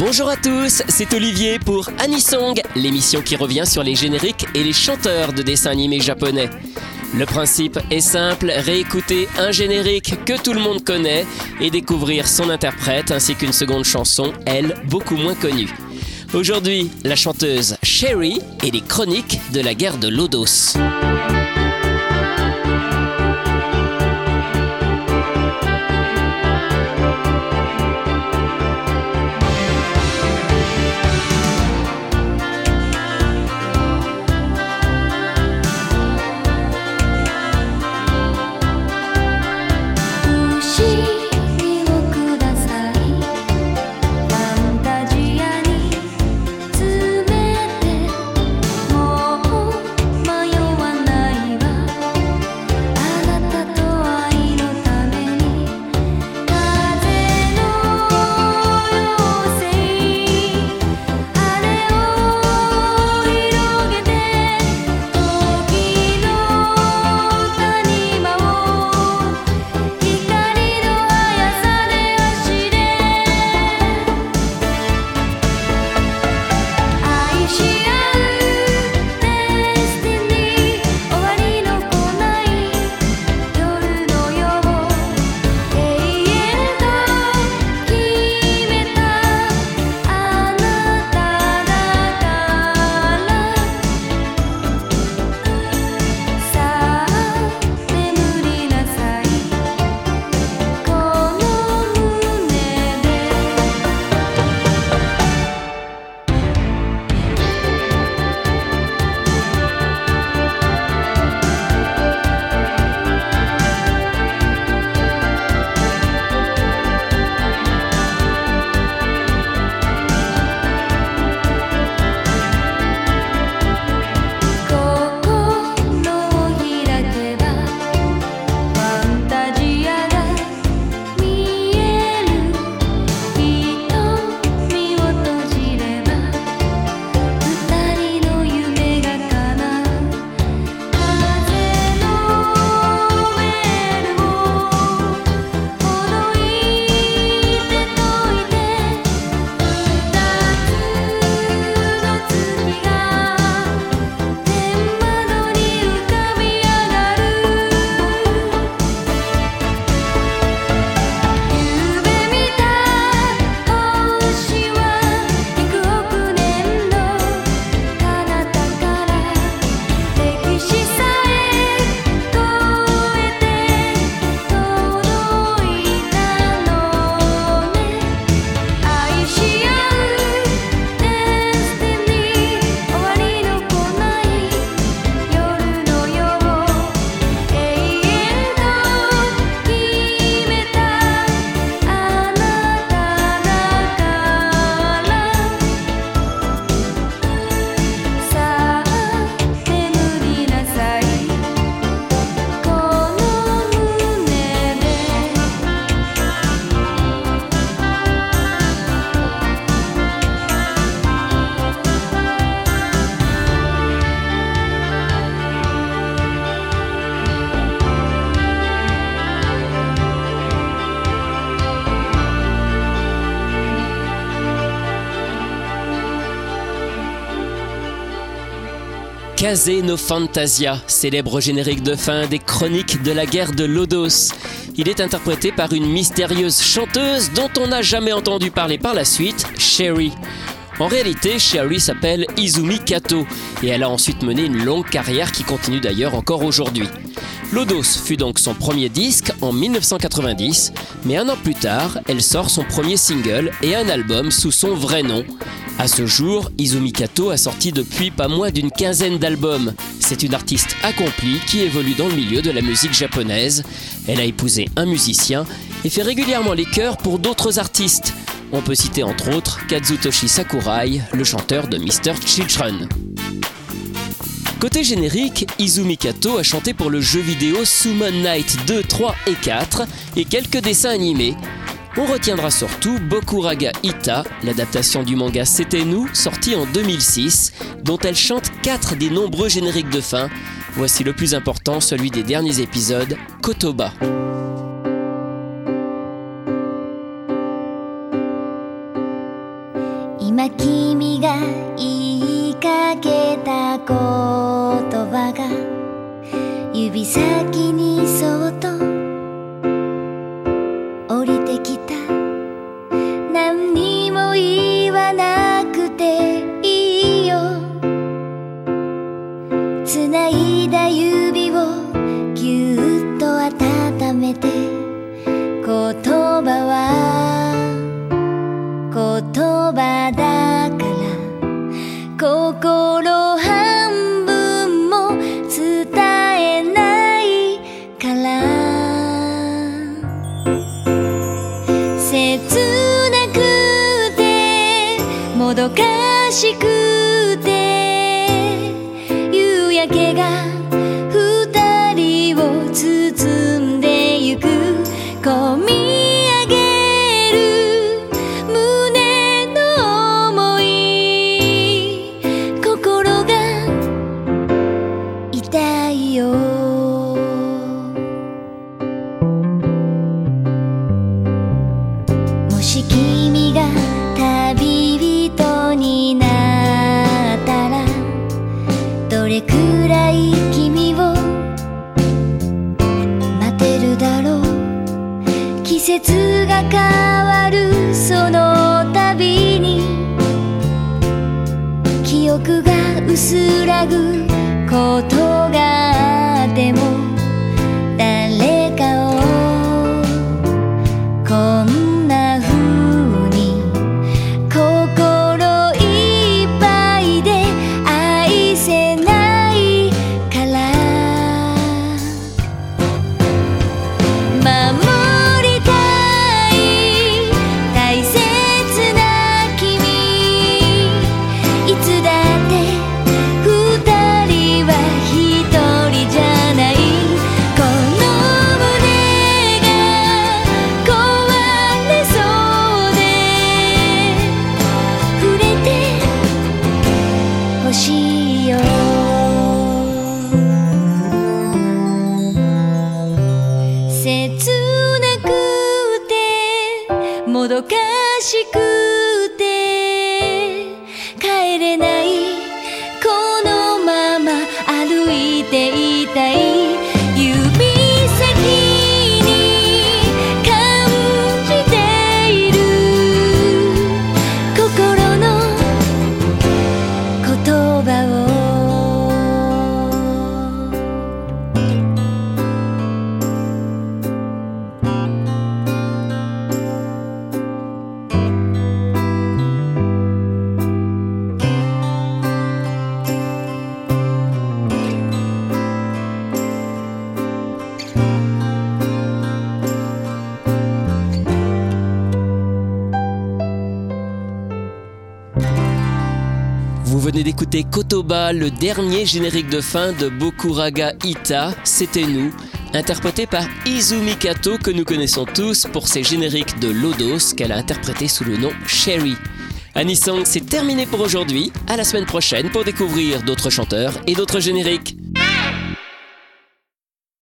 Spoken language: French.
Bonjour à tous, c'est Olivier pour Anisong, l'émission qui revient sur les génériques et les chanteurs de dessins animés japonais. Le principe est simple, réécouter un générique que tout le monde connaît et découvrir son interprète ainsi qu'une seconde chanson, elle, beaucoup moins connue. Aujourd'hui, la chanteuse Sherry et les chroniques de la guerre de Lodos. Kaze no Fantasia, célèbre générique de fin des chroniques de la guerre de Lodos. Il est interprété par une mystérieuse chanteuse dont on n'a jamais entendu parler par la suite, Sherry. En réalité, Sherry s'appelle Izumi Kato et elle a ensuite mené une longue carrière qui continue d'ailleurs encore aujourd'hui. Lodos fut donc son premier disque en 1990, mais un an plus tard, elle sort son premier single et un album sous son vrai nom, à ce jour, Izumi Kato a sorti depuis pas moins d'une quinzaine d'albums. C'est une artiste accomplie qui évolue dans le milieu de la musique japonaise. Elle a épousé un musicien et fait régulièrement les chœurs pour d'autres artistes. On peut citer entre autres Kazutoshi Sakurai, le chanteur de Mr. Children. Côté générique, Izumi Kato a chanté pour le jeu vidéo Summon Night 2, 3 et 4 et quelques dessins animés. On retiendra surtout Bokuraga Ita, l'adaptation du manga C'était nous, sorti en 2006, dont elle chante 4 des nombreux génériques de fin. Voici le plus important, celui des derniers épisodes, Kotoba. 指先にそっとどかしくて夕焼けが二人を包んでゆくつがかていたい d'écouter Kotoba, le dernier générique de fin de Bokuraga Ita, c'était nous, interprété par Izumi Kato que nous connaissons tous pour ses génériques de Lodos qu'elle a interprété sous le nom Sherry. Anisong, c'est terminé pour aujourd'hui. À la semaine prochaine pour découvrir d'autres chanteurs et d'autres génériques.